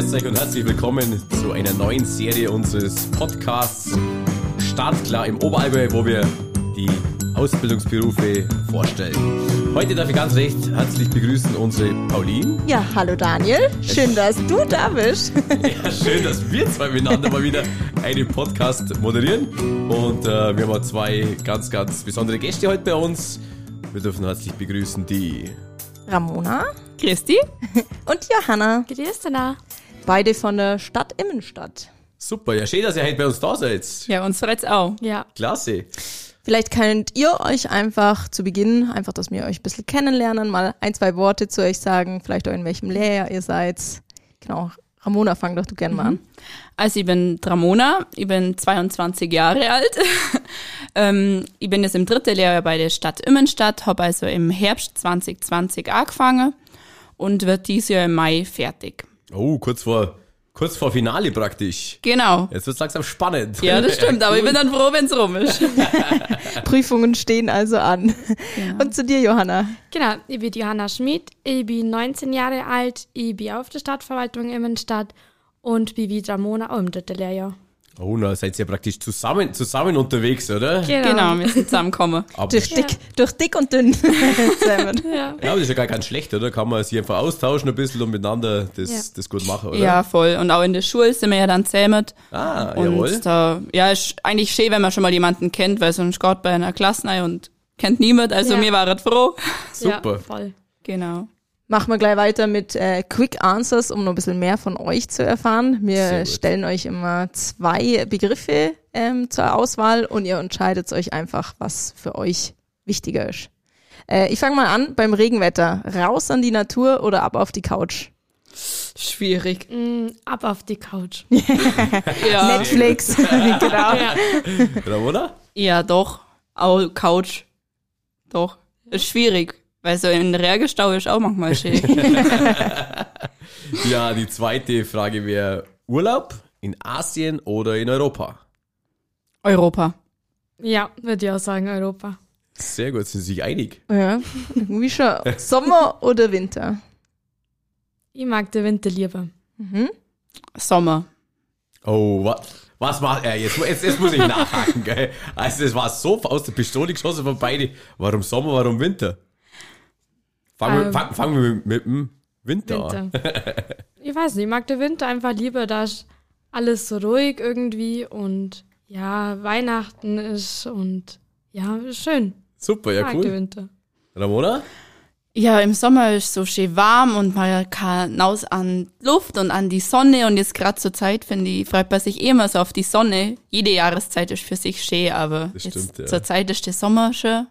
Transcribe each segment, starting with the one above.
Grüß euch und herzlich willkommen zu einer neuen Serie unseres Podcasts Startklar im Oberallgäu, wo wir die Ausbildungsberufe vorstellen. Heute darf ich ganz recht herzlich begrüßen unsere Pauline. Ja, hallo Daniel. Schön, dass du da bist. Ja, schön, dass wir zwei miteinander mal wieder einen Podcast moderieren. Und äh, wir haben auch zwei ganz, ganz besondere Gäste heute bei uns. Wir dürfen herzlich begrüßen die Ramona Christi? und Johanna. Grüß dich. Beide von der Stadt Immenstadt. Super, ja schön, dass ihr heute bei uns da seid. Ja, uns freut's auch. Ja. Klasse. Vielleicht könnt ihr euch einfach zu Beginn, einfach, dass wir euch ein bisschen kennenlernen, mal ein, zwei Worte zu euch sagen, vielleicht auch in welchem Lehrjahr ihr seid. Genau, Ramona, fang doch du gerne mal an. Also ich bin Ramona, ich bin 22 Jahre alt. ähm, ich bin jetzt im dritten Lehrjahr bei der Stadt Immenstadt, habe also im Herbst 2020 angefangen und wird dieses Jahr im Mai fertig. Oh, kurz vor, kurz vor Finale praktisch. Genau. Jetzt wird's langsam spannend. Ja, das stimmt, aber ich bin dann froh, wenn's rum ist. Prüfungen stehen also an. Und zu dir, Johanna. Genau, ich bin Johanna Schmid, ich bin 19 Jahre alt, ich bin auf der Stadtverwaltung Immenstadt und bin wie Ramona auch im dritten Lehrjahr. Oh, na, seid ihr praktisch zusammen, zusammen unterwegs, oder? Genau, wir sind zusammengekommen. Durch dick, durch dick und dünn. zusammen. Ja. ja, aber das ist ja gar ganz schlecht, oder? Kann man sich einfach austauschen ein bisschen und miteinander das, Ja. das gut machen, oder? Ja, voll. Und auch in der Schule sind wir ja dann zusammen. Ah, Und jawohl. da, ja, ist eigentlich schön, wenn man schon mal jemanden kennt, weil sonst geht bei einer Klasse und kennt niemand. Also Ja. mir war froh. Super. Ja, voll. Genau. Machen wir gleich weiter mit äh, Quick Answers, um noch ein bisschen mehr von euch zu erfahren. Wir stellen euch immer zwei Begriffe ähm, zur Auswahl und ihr entscheidet euch einfach, was für euch wichtiger ist. Äh, ich fange mal an beim Regenwetter. Raus an die Natur oder ab auf die Couch? Schwierig. Mm, ab auf die Couch. Ja, Netflix. genau. Ja. Ramona? ja doch. Auch Couch. Doch. Ist schwierig. Weil so ein Rehrgestau ist auch manchmal schön. Ja, die zweite Frage wäre Urlaub in Asien oder in Europa? Europa. ja, würde ich auch sagen, Europa. Sehr gut, sind Sie sich einig? Ja, irgendwie schon. Sommer oder Winter? Ich mag den Winter lieber. Mhm. Sommer. Oh, was? Was war, äh, jetzt, jetzt, jetzt muss ich nachhaken, gell? Also, es war so aus der Pistole geschossen von beide. Warum Sommer, warum Winter? Fangen wir, Ähm, fang, fangen wir mit, mit dem Winter, an. Winter. ich weiß nicht, ich mag den Winter einfach lieber, da ist alles so ruhig irgendwie und ja, Weihnachten ist und ja, ist schön. Super, Ich ja, mag den cool. Winter. Ramona? Ja, im Sommer ist so schön warm und man kann raus an Luft und an die Sonne und jetzt gerade zur Zeit, finde ich, freut man sich eh immer so auf die Sonne. Jede Jahreszeit ist für sich schön, aber stimmt, ja. zur Zeit ist der Sommer schon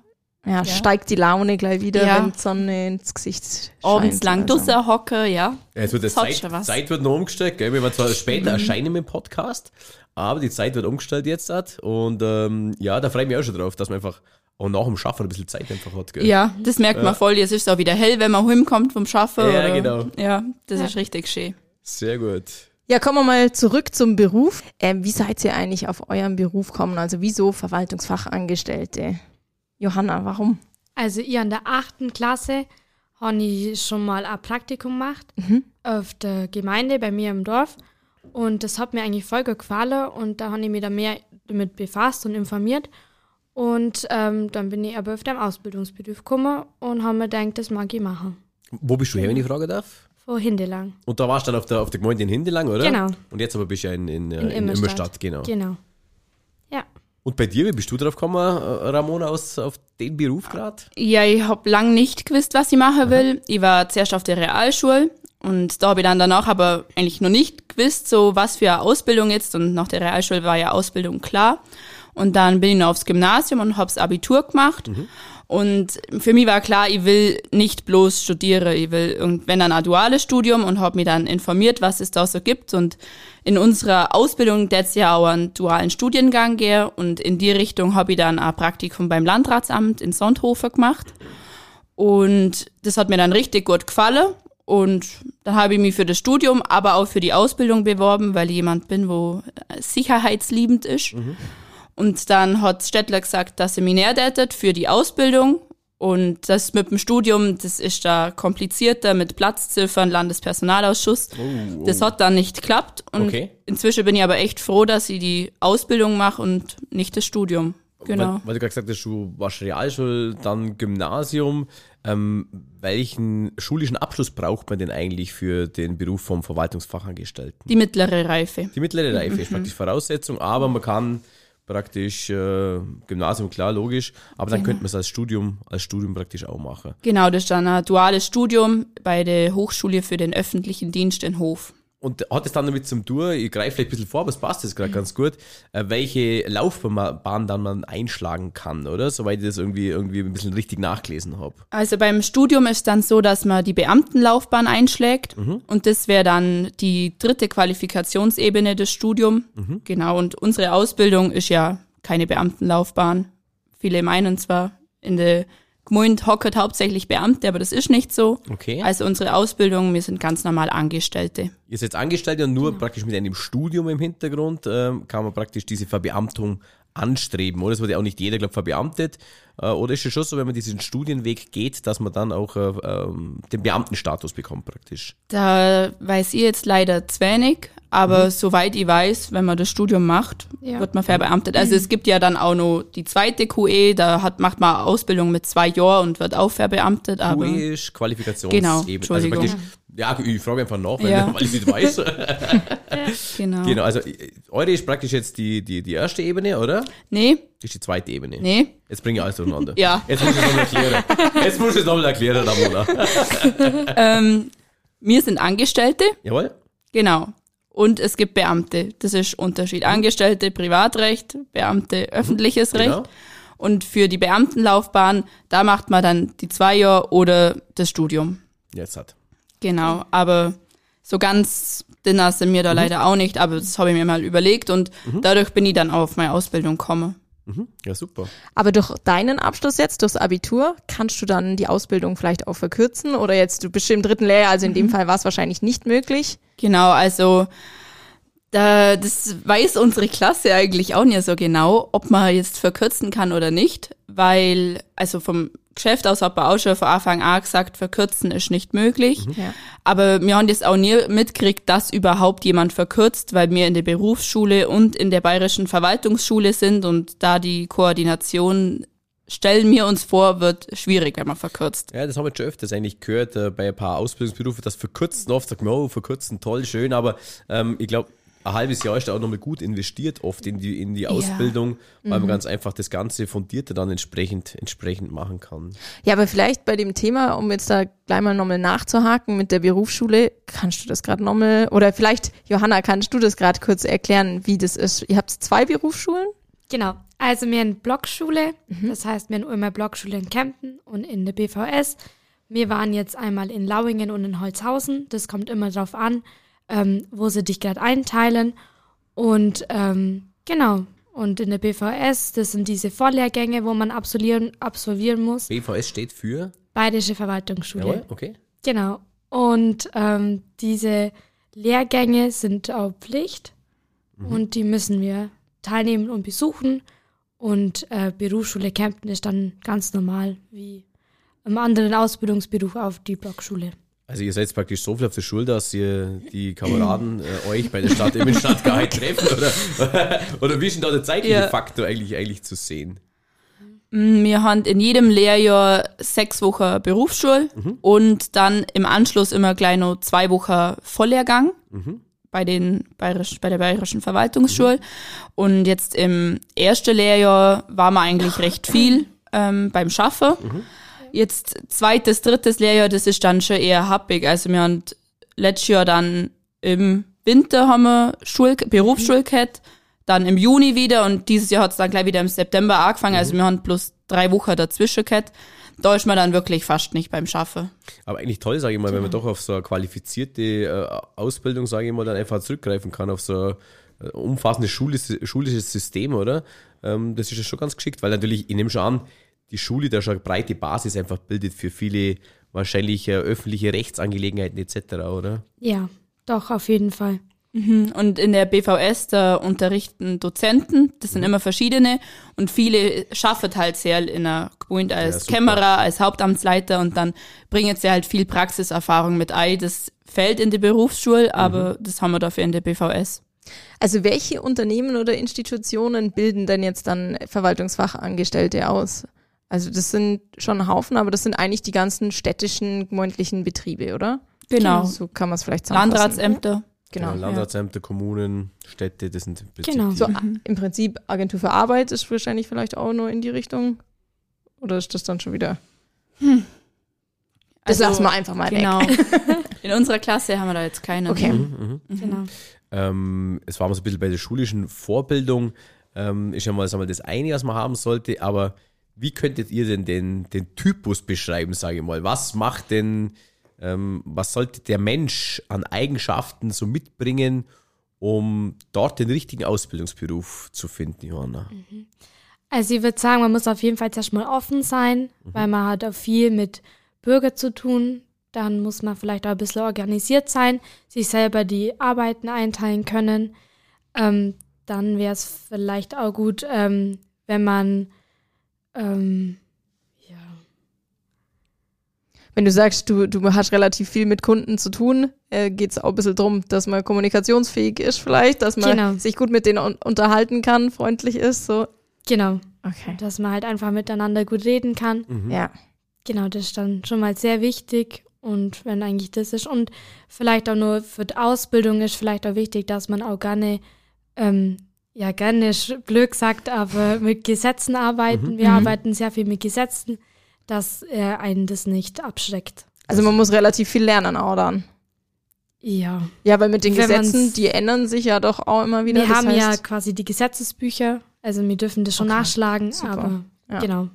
Ja, steigt die Laune gleich wieder, Ja. wenn die Sonne ins Gesicht scheint. abends lang Also. draussen hocken, ja. Ja, es wird Das Zeit. Zeit wird noch umgestellt, gell? Wir werden zwar später erscheinen im Podcast, aber die Zeit wird umgestellt jetzt hat. Und ähm, ja, da freue ich mich auch schon drauf, dass man einfach auch nach dem Schaffen ein bisschen Zeit einfach hat, gell? Ja, das merkt man voll. Jetzt ist es auch wieder hell, wenn man heimkommt vom Schaffen. Ja, oder, genau. Ja, das ist richtig schön. Sehr gut. Ja, kommen wir mal zurück zum Beruf. Ähm, wie seid ihr eigentlich auf euren Beruf gekommen? Also wieso Verwaltungsfachangestellte? Johanna, warum? Also ich an der achten Klasse habe ich schon mal ein Praktikum gemacht auf der Gemeinde bei mir im Dorf und das hat mir eigentlich voll gut gefallen und da habe ich mich da mehr damit befasst und informiert und ähm, dann bin ich aber auf den Ausbildungsberuf gekommen und habe mir gedacht, das mag ich machen. Wo bist du her, wenn ich fragen darf? Von Hindelang. Und da warst du dann auf der, auf der Gemeinde in Hindelang, oder? Genau. Und jetzt aber bist du ja in, in, in, In in Immerstadt. Immerstadt, genau. Genau. Und bei dir, wie bist du drauf gekommen, äh, Ramona, aus, auf den Beruf gerade? Ja, ich hab lang nicht gewusst, was ich machen will. Ich war zuerst auf der Realschule und da habe ich dann danach aber eigentlich noch nicht gewusst, so was für eine Ausbildung jetzt. Und nach der Realschule war ja Ausbildung klar. Und dann bin ich noch aufs Gymnasium und hab's Abitur gemacht. Und für mich war klar, ich will nicht bloß studieren, ich will irgendwann ein duales Studium und habe mich dann informiert, was es da so gibt. Und in unserer Ausbildung jetzt ja auch einen dualen Studiengang gehen und in die Richtung habe ich dann ein Praktikum beim Landratsamt in Sonthofen gemacht. Und das hat mir dann richtig gut gefallen. Und dann habe ich mich für das Studium, aber auch für die Ausbildung beworben, weil ich jemand bin, wo sicherheitsliebend ist. Und dann hat Stettler gesagt, dass er näher datet für die Ausbildung. Und das mit dem Studium, das ist da komplizierter mit Platzziffern, Landespersonalausschuss. Oh, oh. Das hat dann nicht geklappt. Und Okay. inzwischen bin ich aber echt froh, dass ich die Ausbildung mache und nicht das Studium. Genau. Weil, weil du gerade gesagt hast, du warst Realschule, dann Gymnasium. Ähm, welchen schulischen Abschluss braucht man denn eigentlich für den Beruf vom Verwaltungsfachangestellten? Die mittlere Reife. Die mittlere Reife ist praktisch Voraussetzung, aber man kann praktisch äh, Gymnasium, klar, logisch, aber dann könnte man es als Studium, als Studium praktisch auch machen. Genau, das ist dann ein duales Studium bei der Hochschule für den öffentlichen Dienst in Hof. Und hat es dann damit zum Tour, ich greife vielleicht ein bisschen vor, aber es passt jetzt gerade ganz gut, äh, welche Laufbahn dann man einschlagen kann, oder? Soweit ich das irgendwie, irgendwie ein bisschen richtig nachgelesen habe. Also beim Studium ist dann so, dass man die Beamtenlaufbahn einschlägt und das wäre dann die dritte Qualifikationsebene des Studiums. Genau, und unsere Ausbildung ist ja keine Beamtenlaufbahn. Viele meinen zwar, in der Gmund hockert hauptsächlich Beamte, aber das ist nicht so. Okay. Also unsere Ausbildung, wir sind ganz normal Angestellte. Ihr seid Angestellte und nur praktisch mit einem Studium im Hintergrund ähm, kann man praktisch diese Verbeamtung anstreben, oder? Es wird ja auch nicht jeder, glaube verbeamtet. Äh, oder ist es schon so, wenn man diesen Studienweg geht, dass man dann auch äh, ähm, den Beamtenstatus bekommt praktisch? Da weiß ich jetzt leider zu wenig, aber soweit ich weiß, wenn man das Studium macht, Ja. wird man verbeamtet. Also es gibt ja dann auch noch die zweite QE, da hat, macht man Ausbildung mit zwei Jahren und wird auch verbeamtet, aber QE ist Qualifikationsebene. Genau, Also Entschuldigung. praktisch, ja, ich frage einfach nach, weil, Ja. weil ich es nicht weiß. genau. genau, also äh, eure ist praktisch jetzt die, die, die erste Ebene, oder? Nee, Das ist die zweite Ebene. nee. Jetzt bringe ich alles durcheinander. Ja. Jetzt muss ich es nochmal erklären. Jetzt muss ich es nochmal erklären, Ramona. Ähm, wir sind Angestellte, Jawohl? genau. Und es gibt Beamte. Das ist Unterschied. Angestellte, Privatrecht, Beamte, öffentliches Recht. Genau. Und für die Beamtenlaufbahn, da macht man dann die zwei Jahre oder das Studium. Jetzt hat. Genau, aber so ganz dünner sind wir da leider auch nicht, aber das habe ich mir mal überlegt und dadurch bin ich dann auch auf meine Ausbildung gekommen. Mhm. Ja, super. Aber durch deinen Abschluss jetzt, durchs Abitur, kannst du dann die Ausbildung vielleicht auch verkürzen? Oder jetzt, du bist im dritten Lehrjahr, also in dem Fall war es wahrscheinlich nicht möglich. Genau, also da, das weiß unsere Klasse eigentlich auch nicht so genau, ob man jetzt verkürzen kann oder nicht, weil, also vom Geschäft aus hat man auch schon von Anfang an gesagt, verkürzen ist nicht möglich. Ja. Aber wir haben das auch nie mitgekriegt, dass überhaupt jemand verkürzt, weil wir in der Berufsschule und in der bayerischen Verwaltungsschule sind und da die Koordination, stellen wir uns vor, wird schwierig, wenn man verkürzt. Ja, das haben wir schon öfters eigentlich gehört äh, bei ein paar Ausbildungsberufen, das verkürzen oft, sagt man, oh, verkürzen, toll, schön, aber ähm, ich glaube, ein halbes Jahr ist da auch nochmal gut investiert, oft in die, in die Ausbildung, weil man ganz einfach das Ganze fundierter dann entsprechend, entsprechend machen kann. Ja, aber vielleicht bei dem Thema, um jetzt da gleich mal nochmal nachzuhaken mit der Berufsschule, kannst du das gerade nochmal, oder vielleicht, Johanna, kannst du das gerade kurz erklären, wie das ist? Ihr habt zwei Berufsschulen? Genau. Also wir haben Blockschule, das heißt wir haben immer Blockschule in Kempten und in der BVS. Wir waren jetzt einmal in Lauingen und in Holzhausen. Das kommt immer drauf an, ähm, wo sie dich gerade einteilen. Und ähm, genau. Und in der BVS, das sind diese Vorlehrgänge, wo man absolvieren, absolvieren muss. BVS steht für, Bayerische Verwaltungsschule. jawohl, okay. Genau. Und ähm, diese Lehrgänge sind auch Pflicht und die müssen wir teilnehmen und besuchen. Und äh, Berufsschule Kempten ist dann ganz normal wie im anderen Ausbildungsberuf auf die Blockschule. Also ihr seid praktisch so viel auf der Schule, dass ihr die Kameraden äh, euch bei der Stadt im Stadtgehalt treffen, oder? oder wie ist denn da der zeitliche Ja. Faktor eigentlich, eigentlich zu sehen? Wir haben in jedem Lehrjahr sechs Wochen Berufsschule und dann im Anschluss immer gleich noch zwei Wochen Volllehrgang bei, den Bayerisch, bei der Bayerischen Verwaltungsschule. Und jetzt im ersten Lehrjahr war man eigentlich recht viel ähm, beim Schaffen. Jetzt zweites, drittes Lehrjahr, das ist dann schon eher happig. Also wir haben letztes Jahr dann im Winter haben wir Schul Berufsschule gehabt, dann im Juni wieder und dieses Jahr hat es dann gleich wieder im September angefangen. Also wir haben plus drei Wochen dazwischen gehabt. Da ist man dann wirklich fast nicht beim Schaffen. Aber eigentlich toll, sage ich mal, wenn man doch auf so eine qualifizierte äh, Ausbildung, sage ich mal, dann einfach zurückgreifen kann, auf so ein äh, umfassendes schulisches, schulisches System, oder? Ähm, das ist ja schon ganz geschickt, weil natürlich, ich nehme schon an, die Schule da schon eine breite Basis einfach bildet für viele wahrscheinlich äh, öffentliche Rechtsangelegenheiten etc., oder? Ja, doch, auf jeden Fall. Und in der BVS, da unterrichten Dozenten, das Mhm. sind immer verschiedene und viele schaffen halt sehr in der Gemeinde als super. Kämmerer, als Hauptamtsleiter und dann bringen sie halt viel Praxiserfahrung mit ein. Das fällt in die Berufsschule, aber Mhm. das haben wir dafür in der BVS. Also welche Unternehmen oder Institutionen bilden denn jetzt dann Verwaltungsfachangestellte aus? Also das sind schon ein Haufen, aber das sind eigentlich die ganzen städtischen, gemeindlichen Betriebe, oder? Genau. So kann man es vielleicht zusammenfassen. Landratsämter. Genau. Ja, Landratsämter, Kommunen, Städte, das sind im Prinzip Genau. So a- im Prinzip Agentur für Arbeit ist wahrscheinlich vielleicht auch nur in die Richtung. Oder ist das dann schon wieder? Das Also, lassen wir einfach mal Genau. weg. In unserer Klasse haben wir da jetzt keine. Okay. Mhm, mhm. Genau. Ähm, es war mal so ein bisschen bei der schulischen Vorbildung, ähm, ist ja mal, sagen wir, das eine, was man haben sollte, aber wie könntet ihr denn den, den Typus beschreiben, sage ich mal? Was macht denn, ähm, was sollte der Mensch an Eigenschaften so mitbringen, um dort den richtigen Ausbildungsberuf zu finden, Johanna? Also ich würde sagen, man muss auf jeden Fall zuerst mal offen sein, weil man hat auch viel mit Bürger zu tun. Dann muss man vielleicht auch ein bisschen organisiert sein, sich selber die Arbeiten einteilen können. Ähm, dann wäre es vielleicht auch gut, ähm, wenn man ähm, ja, Wenn du sagst, du, du hast relativ viel mit Kunden zu tun, äh, geht es auch ein bisschen drum, dass man kommunikationsfähig ist vielleicht, dass man Genau. sich gut mit denen un unterhalten kann, freundlich ist, so. genau, Okay. dass man halt einfach miteinander gut reden kann. Ja. Genau, das ist dann schon mal sehr wichtig. Und wenn eigentlich das ist, und vielleicht auch nur für die Ausbildung ist vielleicht auch wichtig, dass man auch gerne, ähm, ja, gerne ist blöd gesagt, aber mit Gesetzen arbeiten. Wir arbeiten sehr viel mit Gesetzen, dass äh, einen das nicht abschreckt. Also man muss relativ viel lernen auch dann. Ja. Ja, weil mit den Wenn Gesetzen, die ändern sich ja doch auch immer wieder. Wir das haben ja heißt, quasi die Gesetzesbücher, also wir dürfen das schon Okay, nachschlagen, super. aber Ja. genau.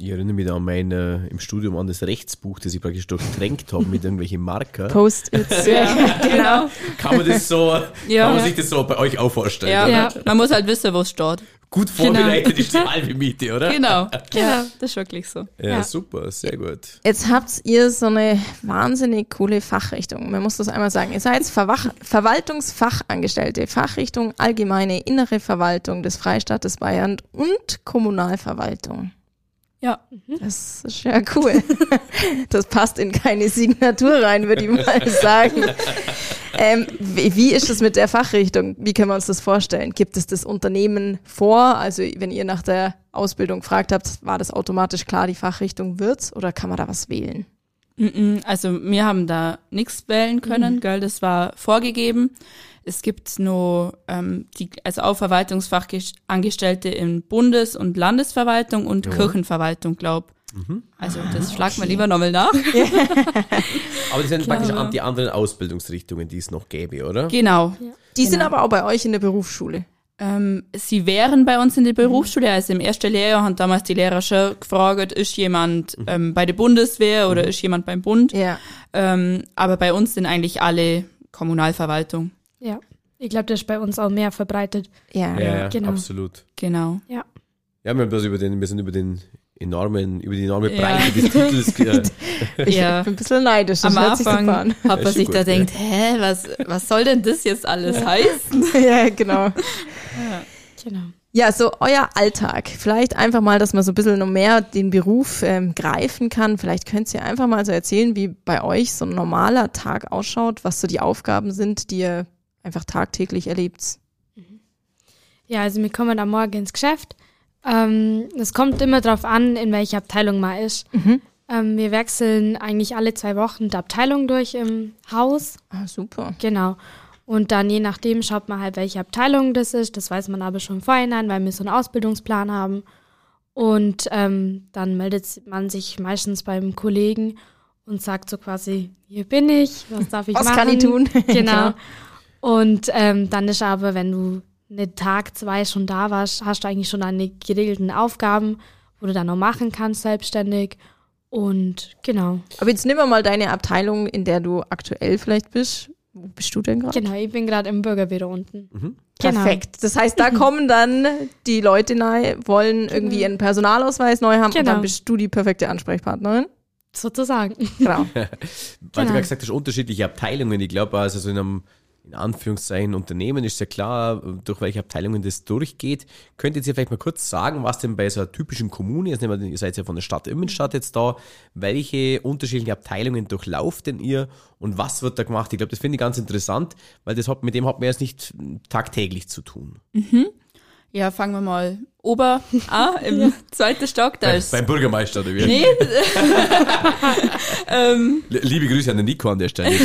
Ich erinnere mich da an mein, äh, im Studium an das Rechtsbuch, das ich praktisch durchtränkt habe mit irgendwelchen Marker. Post-its. Ja, genau. Kann man das so, Ja. kann man sich das so bei euch auch vorstellen? Ja? Ja. man muss halt wissen, wo es steht. Gut vorbereitet ist die halbe Miete, oder? Genau. Genau. Ja, das ist wirklich so. Ja, Ja. super, sehr gut. Jetzt habt ihr so eine wahnsinnig coole Fachrichtung. Man muss das einmal sagen. Ihr seid Verwach Verwaltungsfachangestellte, Fachrichtung allgemeine innere Verwaltung des Freistaates Bayern und Kommunalverwaltung. Ja. Das ist ja cool. Das passt in keine Signatur rein, würde ich mal sagen. Ähm, wie, ist es mit der Fachrichtung? Wie können wir uns das vorstellen? Gibt es das Unternehmen vor? Also wenn ihr nach der Ausbildung gefragt habt, war das automatisch klar, die Fachrichtung wird's oder kann man da was wählen? Mhm, Also wir haben da nichts wählen können, gell, das war vorgegeben. Es gibt nur ähm, die, also auch Verwaltungfachangestellte in Bundes- und Landesverwaltung und Kirchenverwaltung, glaub. Also das schlagt man lieber nochmal nach. Aber die sind Klar. praktisch an die anderen Ausbildungsrichtungen, die es noch gäbe, oder? Genau. Die sind Genau. aber auch bei euch in der Berufsschule. Ähm, sie wären bei uns in der Berufsschule, also im ersten Lehrjahr haben damals die Lehrer schon gefragt, ist jemand ähm, bei der Bundeswehr oder ist jemand beim Bund? Ja. Ähm, aber bei uns sind eigentlich alle Kommunalverwaltung. Ja. Ich glaube, das ist bei uns auch mehr verbreitet. Ja. Ja, ja, genau. absolut. Genau. Ja. Ja, wir, haben bloß über den, wir sind über den enormen, über die enorme Ja. Breite des Titels. Ich Ja. bin ein bisschen neidisch. Das Am Anfang an. hat Ja, man ist sich da gut, ja. denkt, hä, was, was soll denn das jetzt alles heißen? ja, genau. Genau. Ja, so euer Alltag. Vielleicht einfach mal, dass man so ein bisschen noch mehr den Beruf ähm, greifen kann. Vielleicht könnt ihr einfach mal so erzählen, wie bei euch so ein normaler Tag ausschaut, was so die Aufgaben sind, die ihr einfach tagtäglich erlebt. Ja, also wir kommen am Morgen ins Geschäft. Ähm, Es kommt immer darauf an, in welcher Abteilung man ist. Ähm, wir wechseln eigentlich alle zwei Wochen die Abteilung durch im Haus. Ah, super. Genau. Und dann je nachdem schaut man halt, welche Abteilung das ist. Das weiß man aber schon vorhin weil wir so einen Ausbildungsplan haben. Und ähm, dann meldet man sich meistens beim Kollegen und sagt so quasi, hier bin ich, was darf ich Was machen? kann ich tun? Genau. Und ähm, dann ist aber, wenn du einen Tag, zwei schon da warst, hast du eigentlich schon deine geregelten Aufgaben, wo du dann noch machen kannst, selbstständig. Und genau. Aber jetzt nehmen wir mal deine Abteilung, in der du aktuell vielleicht bist. Wo bist du denn gerade? Genau, ich bin gerade im Bürgerbüro unten. Genau. Perfekt. Das heißt, da kommen dann die Leute nahe, wollen irgendwie ihren Personalausweis neu haben und Genau. dann bist du die perfekte Ansprechpartnerin. Sozusagen. Genau. Weil du Genau. ja gesagt hast, unterschiedliche Abteilungen. Ich glaube, also so in einem, in Anführungszeichen Unternehmen, ist ja klar, durch welche Abteilungen das durchgeht. Könnt ihr jetzt vielleicht mal kurz sagen, was denn bei so einer typischen Kommune, jetzt nehmen wir, ihr seid ja von der Stadt Immenstadt jetzt da, welche unterschiedlichen Abteilungen durchlauft denn ihr und was wird da gemacht? Ich glaube, das finde ich ganz interessant, weil das hat, mit dem hat man jetzt nicht tagtäglich zu tun. Mhm. Ja, fangen wir mal ober A im ja. zweiten Stock. Da Bei, ist beim Bürgermeister oder wie? Nee. ähm, Liebe Grüße an den Nico an der Stelle. Ich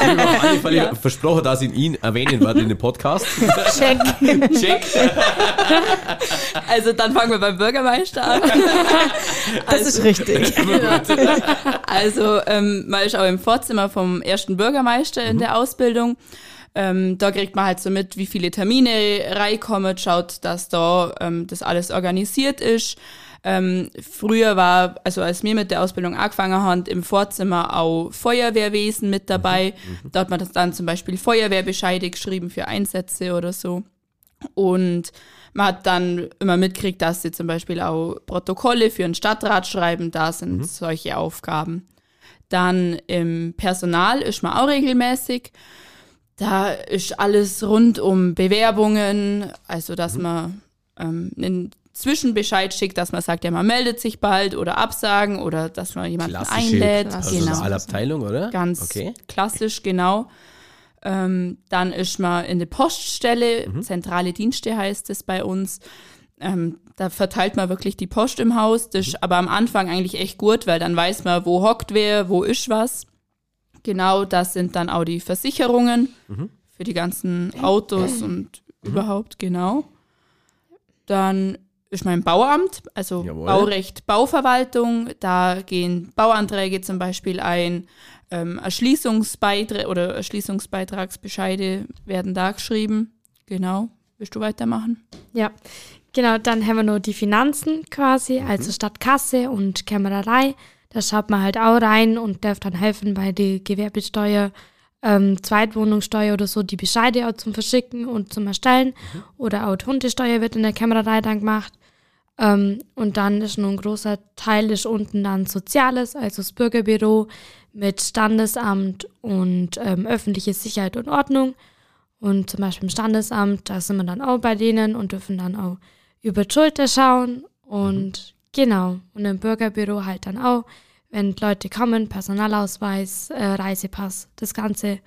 habe auf alle Fälle Ja. versprochen, dass ich ihn erwähnen werde in dem Podcast. Check. Check. also dann fangen wir beim Bürgermeister an. Das ist richtig. Also ähm, man ist auch im Vorzimmer vom ersten Bürgermeister in der Ausbildung. Ähm, da kriegt man halt so mit, wie viele Termine reinkommen, schaut, dass da ähm, das alles organisiert ist. Ähm, früher war, also als wir mit der Ausbildung angefangen haben, im Vorzimmer auch Feuerwehrwesen mit dabei. Da hat man das dann zum Beispiel Feuerwehrbescheide geschrieben für Einsätze oder so. Und man hat dann immer mitgekriegt, dass sie zum Beispiel auch Protokolle für einen Stadtrat schreiben, da sind solche Aufgaben. Dann im Personal ist man auch regelmäßig. Da ist alles rund um Bewerbungen, also dass man ähm, einen Zwischenbescheid schickt, dass man sagt, ja, man meldet sich bald oder absagen oder dass man jemanden Klassische einlädt. Klassische Genau. Personalabteilung, oder? Ganz Okay. klassisch, genau. Ähm, dann ist man in der Poststelle, zentrale Dienste heißt es bei uns. Ähm, da verteilt man wirklich die Post im Haus. Das ist aber am Anfang eigentlich echt gut, weil dann weiß man, wo hockt wer, wo ist was. Genau, das sind dann auch die Versicherungen für die ganzen Autos und überhaupt, genau. Dann ist mein Bauamt, also Jawohl. Baurecht, Bauverwaltung. Da gehen Bauanträge zum Beispiel ein, ähm, Erschließungsbeiträge oder Erschließungsbeitragsbescheide werden da geschrieben. Genau. Willst du weitermachen? Ja, genau, dann haben wir noch die Finanzen quasi, also statt Kasse und Kämmererei. Da schaut man halt auch rein und darf dann helfen bei der Gewerbesteuer, ähm, Zweitwohnungssteuer oder so, die Bescheide auch zum Verschicken und zum Erstellen. Oder auch die Hundesteuer wird in der Kämmererei dann gemacht. Ähm, und dann ist noch ein großer Teil ist unten dann Soziales, also das Bürgerbüro mit Standesamt und ähm, öffentliche Sicherheit und Ordnung. Und zum Beispiel im Standesamt, da sind wir dann auch bei denen und dürfen dann auch über die Schulter schauen. Und genau, und im Bürgerbüro halt dann auch, wenn Leute kommen, Personalausweis, äh, Reisepass, das Ganze,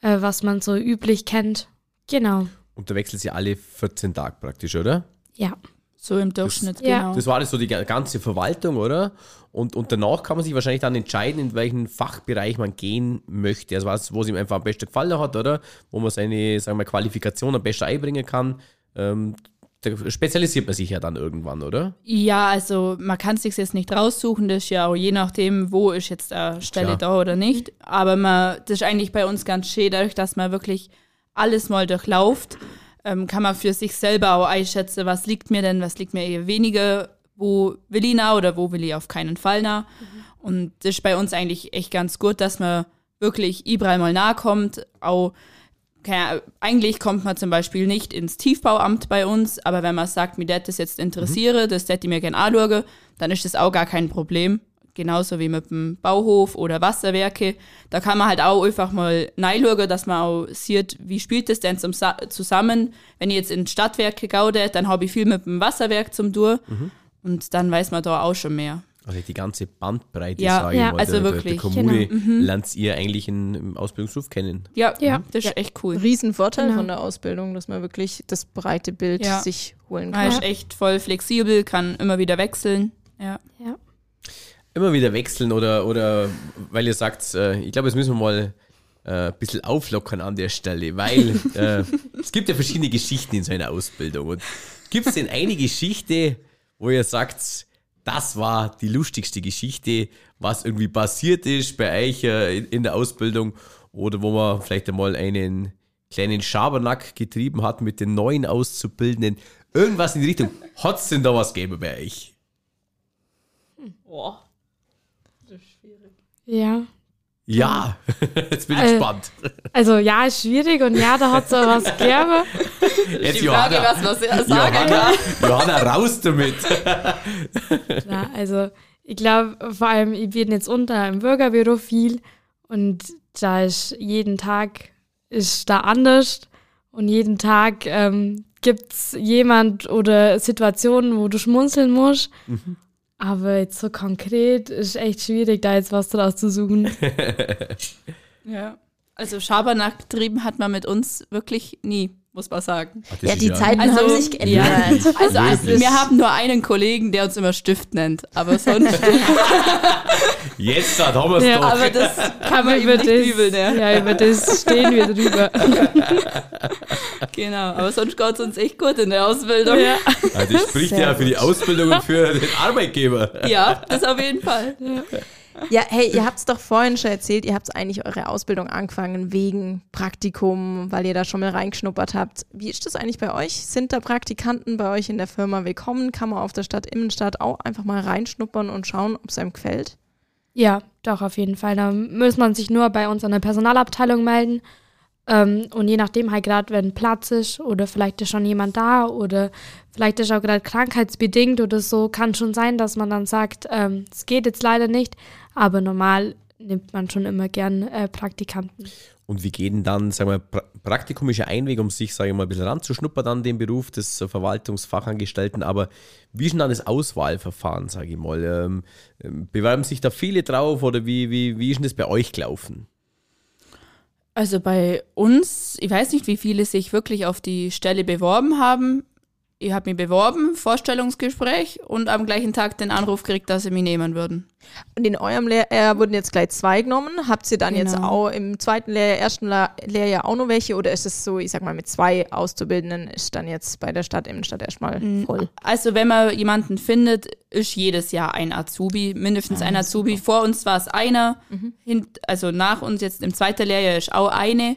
äh, was man so üblich kennt. Genau, Und da wechselt sie alle 14 Tage praktisch, oder? ja. So im Durchschnitt, ja. genau. Das war alles so die ga- ganze Verwaltung, oder? Und, und danach kann man sich wahrscheinlich dann entscheiden, in welchen Fachbereich man gehen möchte. Also was, wo es ihm einfach am besten gefallen hat, oder? Wo man seine, sagen wir, Qualifikation am besten einbringen kann. Ähm, da spezialisiert man sich ja dann irgendwann, oder? Ja, also man kann sich jetzt nicht raussuchen, das ist ja auch je nachdem, wo ist jetzt eine Stelle Klar. da oder nicht. Aber man, das ist eigentlich bei uns ganz schön, dadurch, dass man wirklich alles mal durchlauft, ähm, kann man für sich selber auch einschätzen, was liegt mir denn, was liegt mir eher weniger, wo will ich nah oder wo will ich auf keinen Fall nah. Und das ist bei uns eigentlich echt ganz gut, dass man wirklich überall mal nahe kommt, auch keine, eigentlich kommt man zum Beispiel nicht ins Tiefbauamt bei uns, aber wenn man sagt, mir das jetzt interessiere, das hätte ich mir gerne anschauen, dann ist das auch gar kein Problem. Genauso wie mit dem Bauhof oder Wasserwerke. Da kann man halt auch einfach mal reinschauen, dass man auch sieht, wie spielt das denn zum, Sa- zusammen. Wenn ich jetzt in Stadtwerke gaude, dann habe ich viel mit dem Wasserwerk zum Dur und dann weiß man da auch schon mehr. Also die ganze Bandbreite, Ja, sage ich ja, mal, also der, wirklich, der Kommune genau. lernt ihr eigentlich in, im Ausbildungsberuf kennen. Ja, Ja. das ist echt cool. Riesenvorteil Genau. von der Ausbildung, dass man wirklich das breite Bild Ja. sich holen Man kann. ist echt voll flexibel, kann immer wieder wechseln. Ja. Ja. Immer wieder wechseln oder, oder weil ihr sagt, äh, ich glaube, jetzt müssen wir mal äh, ein bisschen auflockern an der Stelle, weil äh, es gibt ja verschiedene Geschichten in so einer Ausbildung. Und gibt es denn eine Geschichte, wo ihr sagt, das war die lustigste Geschichte, was irgendwie passiert ist bei euch äh, in, der Ausbildung oder wo man vielleicht einmal einen kleinen Schabernack getrieben hat mit den neuen Auszubildenden? Irgendwas in die Richtung. Hat es denn da was gegeben bei euch? Ja. Ja, jetzt bin ich Äh, gespannt. Also ja, ist schwierig und ja, da hat es auch was gegeben. Jetzt Die Frage, Johanna, was man sagen kann. Johanna, Johanna, raus damit. Ja, also ich glaube, vor allem, ich bin jetzt unter im Bürgerbüro viel und da ist jeden Tag ist da anders und jeden Tag ähm, gibt es jemand oder Situationen, wo du schmunzeln musst. Aber jetzt so konkret ist echt schwierig, da jetzt was draus zu suchen. Ja. Also Schabernack getrieben hat man mit uns wirklich nie, muss man sagen. Ach, Ja, die Zeiten Also, haben sich geändert. Also, also Wirklich? wir haben nur einen Kollegen, der uns immer Stift nennt, aber sonst, Jetzt da haben wir es Ja, doch. aber das kann man über das, übel, ne? Ja, über das stehen wir drüber. Genau, aber sonst geht es uns echt gut in der Ausbildung. ja. Also das spricht Sehr ja für die. Ausbildung und für den Arbeitgeber. Ja, das auf jeden Fall. Ja, hey, ihr habt es doch vorhin schon erzählt, ihr habt eigentlich eure Ausbildung angefangen wegen Praktikum, weil ihr da schon mal reingeschnuppert habt. Wie ist das eigentlich bei euch? Sind da Praktikanten bei euch in der Firma willkommen? Kann man auf der Stadt Innenstadt auch einfach mal reinschnuppern und schauen, ob es einem gefällt? Ja, doch, auf jeden Fall. Da muss man sich nur bei uns an der Personalabteilung melden. Ähm, und je nachdem halt gerade, wenn Platz ist oder vielleicht ist schon jemand da oder vielleicht ist auch gerade krankheitsbedingt oder so, kann schon sein, dass man dann sagt, ähm, es geht jetzt leider nicht, aber normal nimmt man schon immer gern äh, Praktikanten. Und wie geht denn dann, sagen wir, pra Praktikum ist ja ein Weg, um sich, sage ich mal, ein bisschen ranzuschnuppern an den Beruf des Verwaltungsfachangestellten, aber wie ist denn dann das Auswahlverfahren, sage ich mal? Ähm, ähm, bewerben sich da viele drauf oder wie, wie, wie ist denn das bei euch gelaufen? Also bei uns, ich weiß nicht, wie viele sich wirklich auf die Stelle beworben haben. Ich habe mich beworben, Vorstellungsgespräch und am gleichen Tag den Anruf gekriegt, dass sie mich nehmen würden. Und in eurem Lehrjahr wurden jetzt gleich zwei genommen. Habt ihr dann jetzt Genau. auch im zweiten Lehrjahr, ersten Lehrjahr auch noch welche oder ist es so, ich sag mal, mit zwei Auszubildenden ist dann jetzt bei der Stadt Innenstadt erstmal voll? Also wenn man jemanden findet, ist jedes Jahr ein Azubi, mindestens ein Azubi. Vor uns war es einer, hint, also nach uns jetzt im zweiten Lehrjahr ist auch eine.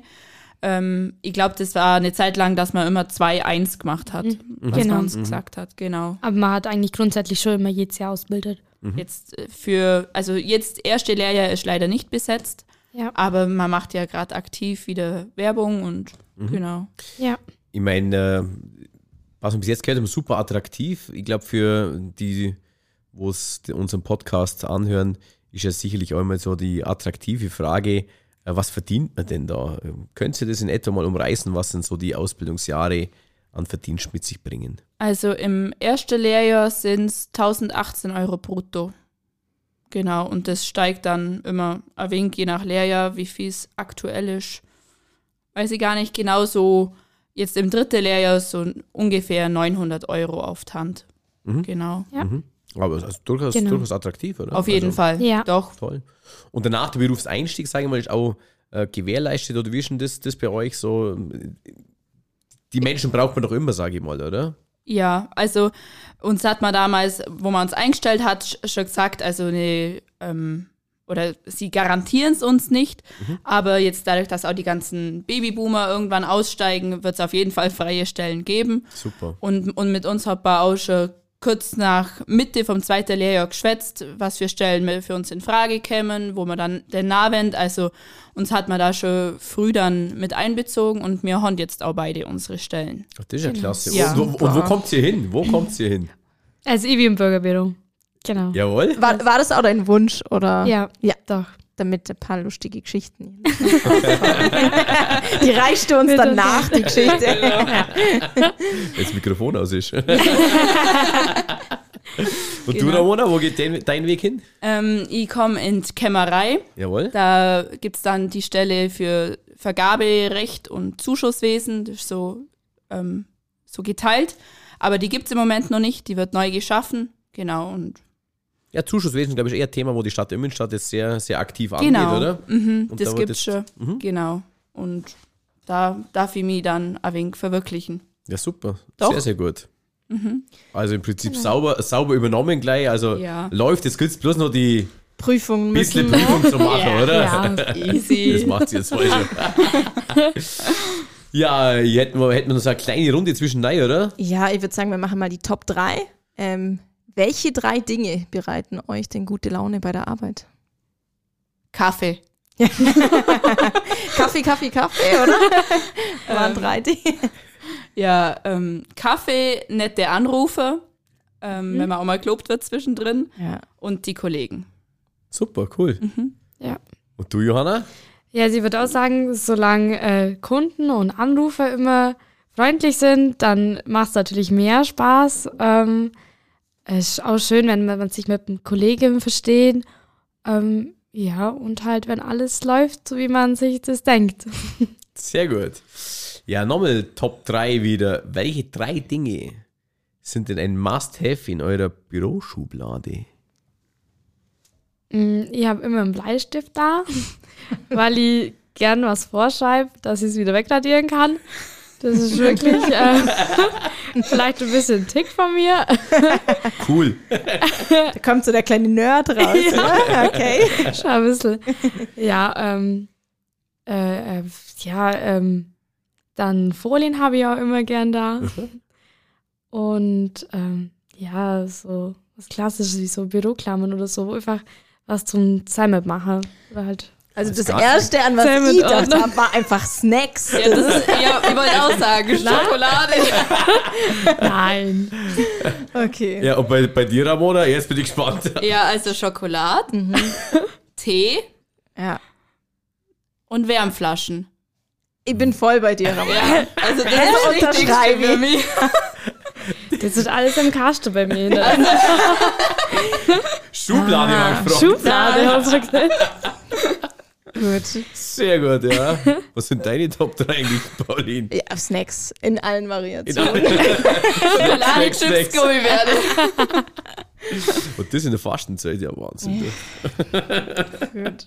Ähm, ich glaube, das war eine Zeit lang, dass man immer zwei eins gemacht hat, was Genau. man uns gesagt hat. Genau. Aber man hat eigentlich grundsätzlich schon immer jedes Jahr ausgebildet. Jetzt äh, für, also jetzt erste Lehrjahr ist leider nicht besetzt, Ja. aber man macht ja gerade aktiv wieder Werbung und genau. Ja. Ich meine, äh, was wir bis jetzt gehört haben, super attraktiv. Ich glaube, für die, wo es unseren Podcast anhören, ist ja sicherlich auch immer so die attraktive Frage, was verdient man denn da? Ähm, Könnt ihr das in etwa mal umreißen, was denn so die Ausbildungsjahre an Verdienst mit sich bringen? Also im ersten Lehrjahr sind es 1018 Euro brutto. Genau, und das steigt dann immer ein wenig je nach Lehrjahr, wie viel es aktuell ist. Weiß ich gar nicht genau so. Jetzt im dritten Lehrjahr so ungefähr 900 Euro auf die Hand. Genau. Ja. Aber also durchaus, Genau. durchaus attraktiv, oder? Auf jeden also, Fall. Ja. Doch. Toll. Und danach der Berufseinstieg, sage ich mal, ist auch äh, gewährleistet oder wie ist denn das, das bei euch so? Die Menschen braucht man doch immer, sage ich mal, oder? Ja, also uns hat man damals, wo man uns eingestellt hat, sch- schon gesagt, also eine, ähm, oder sie garantieren es uns nicht, aber jetzt dadurch, dass auch die ganzen Babyboomer irgendwann aussteigen, wird es auf jeden Fall freie Stellen geben. Super. Und, und mit uns hat man auch schon kurz nach Mitte vom zweiten Lehrjahr geschwätzt, was für Stellen für uns in Frage kämen, wo man dann den Nahwend, also uns hat man da schon früh dann mit einbezogen und wir haben jetzt auch beide unsere Stellen. Ach, das ist ja klasse. Ja. Und, wo, und wo kommt ihr hin? Wo kommt ihr hin? Also ich wie im Bürgerbüro. Genau. Jawohl. War, war das auch dein Wunsch oder? Ja, Ja. doch. Damit ein paar lustige Geschichten. die reichst du uns dann nach, die Geschichte. Jetzt Mikrofon aus ist. Und du, Genau. Ramona, wo geht dein, dein Weg hin? Ähm, ich komme in die Kämmerei. Jawohl. Da gibt es dann die Stelle für Vergaberecht und Zuschusswesen. Das ist so, ähm, so geteilt. Aber die gibt es im Moment noch nicht. Die wird neu geschaffen. Genau. Und Ja, Zuschusswesen, glaube ich, eher ein Thema, wo die Stadt Immenstadt jetzt sehr, sehr aktiv genau. angeht, oder? Mhm, Und das da gibt's jetzt- schon. Genau. Und da darf ich mich dann ein wenig verwirklichen. Ja, super. Doch. Sehr, sehr gut. Also im Prinzip sauber, sauber übernommen gleich. Also Ja. läuft, jetzt gilt bloß noch die Prüfungen bisschen müssen. Prüfung zu machen, oder? Ja, Das Easy. macht sie jetzt falsch. ja, hier hätten wir, hätten wir noch so eine kleine Runde zwischen rein, oder? Ja, ich würde sagen, wir machen mal die Top 3. Ähm, welche drei Dinge bereiten euch denn gute Laune bei der Arbeit? Kaffee. Kaffee, Kaffee, Kaffee, oder? Waren drei Dinge. Ja, ähm, Kaffee, nette Anrufe, ähm, Mhm. wenn man auch mal gelobt wird zwischendrin. Ja. Und die Kollegen. Super, cool. ja. Und du, Johanna? Ja, sie würde auch sagen, solange äh, Kunden und Anrufer immer freundlich sind, dann macht es natürlich mehr Spaß. Ähm, es ist auch schön, wenn man sich mit einem Kollegen versteht. Ähm, ja, und halt, wenn alles läuft, so wie man sich das denkt. Sehr gut. Ja, nochmal Top 3 wieder. Welche drei Dinge sind denn ein Must-Have in eurer Büroschublade? Mm, Ich habe immer einen Bleistift da, weil ich gern was vorschreibe, dass ich es wieder wegradieren kann. Das ist wirklich äh, vielleicht ein bisschen ein Tick von mir. Cool. Da kommt so der kleine Nerd raus. ja. Okay. Schon ein bisschen. Ja, ähm, äh, äh, ja, ähm, dann Folien habe ich auch immer gern da. Und ähm, ja, so was Klassisches wie so Büroklammern oder so, einfach was zum Zusammen machen. Oder halt. Also Das das ist Erste, an was mit ich gedacht habe, war einfach Snacks. Ja, das ist, ja ich wollte auch sagen, Schokolade. Nein. Okay. Ja, und bei, bei dir, Ramona, jetzt bin ich gespannt. Ja, also Schokolade, Tee Ja. und Wärmflaschen. Ich bin voll bei dir, Ramon. Ja, also das ist das Wichtigste Unterschreibe für ich. mich. Das ist alles im Kasten bei mir. In der Schublade, Ah, mein Freund. Schublade, hast du gesagt. Gut. Sehr gut, ja. Was sind deine Top 3 eigentlich, Pauline? Ja, Snacks in allen In Variationen. allen- Schokolade, Snacks, Chips. Gummibärle. Und das in der Fastenzeit, ja Wahnsinn. Gut.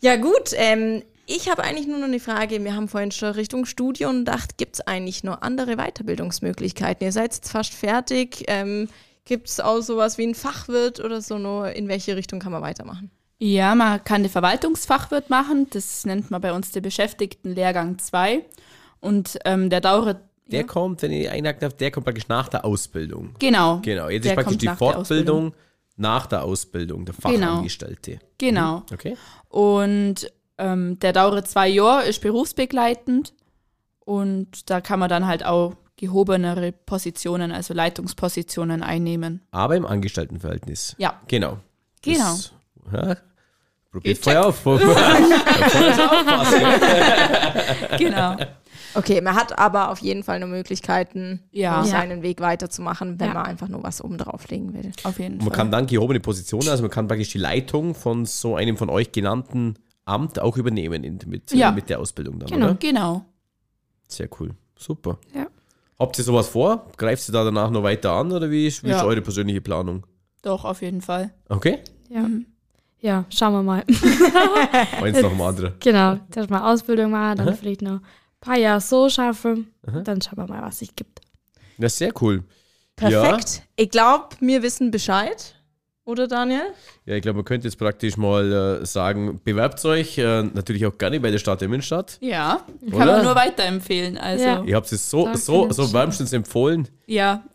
Ja, gut. Ähm, ich habe eigentlich nur noch eine Frage. Wir haben vorhin schon Richtung Studium gedacht, gibt es eigentlich noch andere Weiterbildungsmöglichkeiten? Ihr seid jetzt fast fertig. Ähm, gibt es auch sowas wie ein Fachwirt oder so? Nur in welche Richtung kann man weitermachen? Ja, man kann den Verwaltungsfachwirt machen. Das nennt man bei uns den Beschäftigtenlehrgang 2. Und ähm, der dauert. Der ja, kommt, wenn ich einhaken darf, der kommt praktisch nach der Ausbildung. genau. Genau, jetzt Der ist praktisch die nach der Fortbildung nach der Ausbildung, der Genau. Fachangestellte. Genau. Okay? Und ähm, der dauert zwei Jahre, ist berufsbegleitend. Und da kann man dann halt auch gehobenere Positionen, also Leitungspositionen einnehmen. Aber im Angestelltenverhältnis. Ja, Genau. Genau. Das, ja, probiert vorher auf. Genau. Okay, man hat aber auf jeden Fall noch Möglichkeiten, Ja. seinen Weg weiterzumachen, wenn Ja. man einfach nur was oben drauflegen will. Auf jeden Man Fall. kann dann gehobene Positionen, also man kann praktisch die Leitung von so einem von euch genannten Amt auch übernehmen in, mit, Ja. mit der Ausbildung dann, Genau. oder? Genau. Sehr cool. Super. Ja. Habt ihr sowas vor? Greift ihr da danach noch weiter an oder wie ist, wie ist eure persönliche Planung? Doch, auf jeden Fall. Okay? Ja. Ja, schauen wir mal. Eins nach dem anderen. genau, dass mal Ausbildung machen, dann Aha. vielleicht noch ein paar Jahre so schaffen. Dann schauen wir mal, was sich gibt. Ja, sehr cool. Perfekt. Ich glaube, wir wissen Bescheid. Oder Daniel? Ja, ich glaube, man könnte jetzt praktisch mal äh, sagen, bewerbt euch äh, natürlich auch gerne bei der Stadt Immenstadt. Ja, kann Oder? man nur weiterempfehlen. Also, Ja. ja, Ihr habt es so, Danke, so, so wärmstens empfohlen.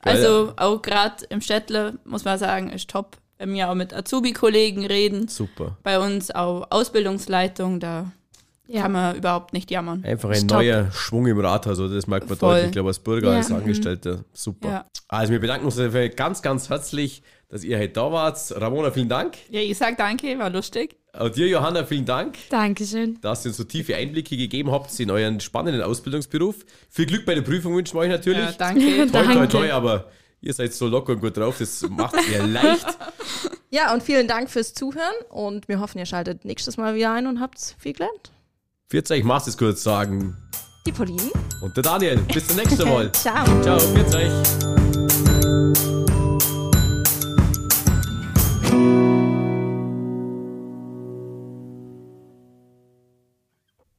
also auch gerade im Städtle, muss man sagen, ist top. Wenn wir auch mit Azubi-Kollegen reden, Super. bei uns auch Ausbildungsleitung, da Ja. kann man überhaupt nicht jammern. Einfach ein Stopp. neuer Schwung im Rathaus, oder? Das merkt man Voll. deutlich. Ich glaube, als Bürger, Ja. als Angestellter. Super. Ja. Also, wir bedanken uns dafür ganz, ganz herzlich, dass ihr heute da wart. Ramona, vielen Dank. Ja, ich sag danke, war lustig. Auch dir, Johanna, vielen Dank, Dankeschön. dass ihr uns so tiefe Einblicke gegeben habt in euren spannenden Ausbildungsberuf. Viel Glück bei der Prüfung wünschen wir euch natürlich. Ja, danke. toi, toi, Danke. toi, aber ihr seid so locker und gut drauf, das macht ihr leicht. Ja, und vielen Dank fürs Zuhören und wir hoffen, ihr schaltet nächstes Mal wieder ein und habt viel gelernt. 40, ich mach's es kurz sagen. Die Pauline. Und der Daniel. Bis zum nächsten Mal. Ciao. Ciao, 40.